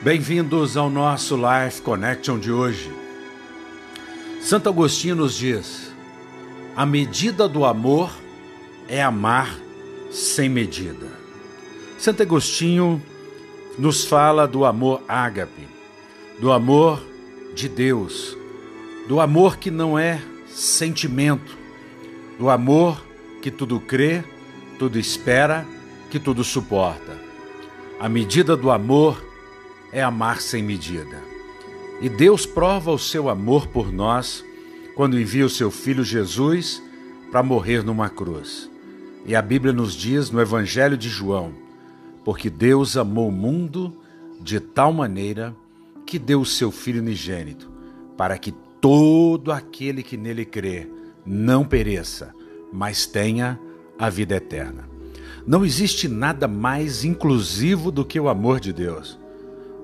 Bem-vindos ao nosso Life Connection de hoje. Santo Agostinho nos diz: a medida do amor é amar sem medida. Santo Agostinho nos fala do amor ágape, do amor de Deus, do amor que não é sentimento, do amor que tudo crê, tudo espera, que tudo suporta. A medida do amor é amar sem medida. E Deus prova o seu amor por nós quando envia o seu filho Jesus para morrer numa cruz. E a Bíblia nos diz no Evangelho de João: porque Deus amou o mundo de tal maneira que deu o seu filho unigênito, para que todo aquele que nele crê não pereça, mas tenha a vida eterna. Não existe nada mais inclusivo do que o amor de Deus.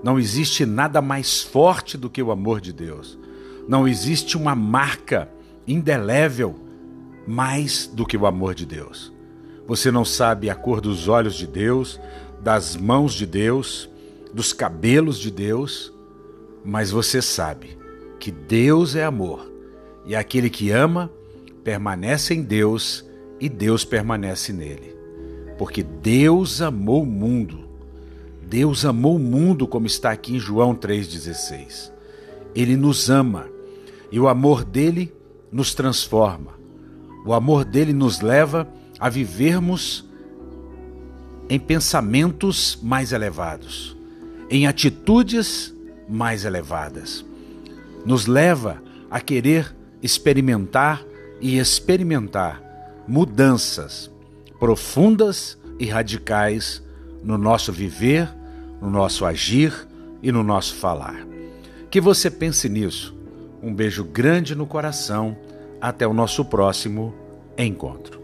Não existe nada mais forte do que o amor de Deus. Não existe uma marca indelével mais do que o amor de Deus. Você não sabe a cor dos olhos de Deus, das mãos de Deus, dos cabelos de Deus, mas você sabe que Deus é amor e aquele que ama permanece em Deus e Deus permanece nele. Porque Deus amou o mundo. Deus amou o mundo, como está aqui em João 3,16. Ele nos ama e o amor dele nos transforma. O amor dele nos leva a vivermos em pensamentos mais elevados, em atitudes mais elevadas. Nos leva a querer experimentar e experimentar mudanças profundas e radicais no nosso viver, no nosso agir e no nosso falar. Que você pense nisso. Um beijo grande no coração. Até o nosso próximo encontro.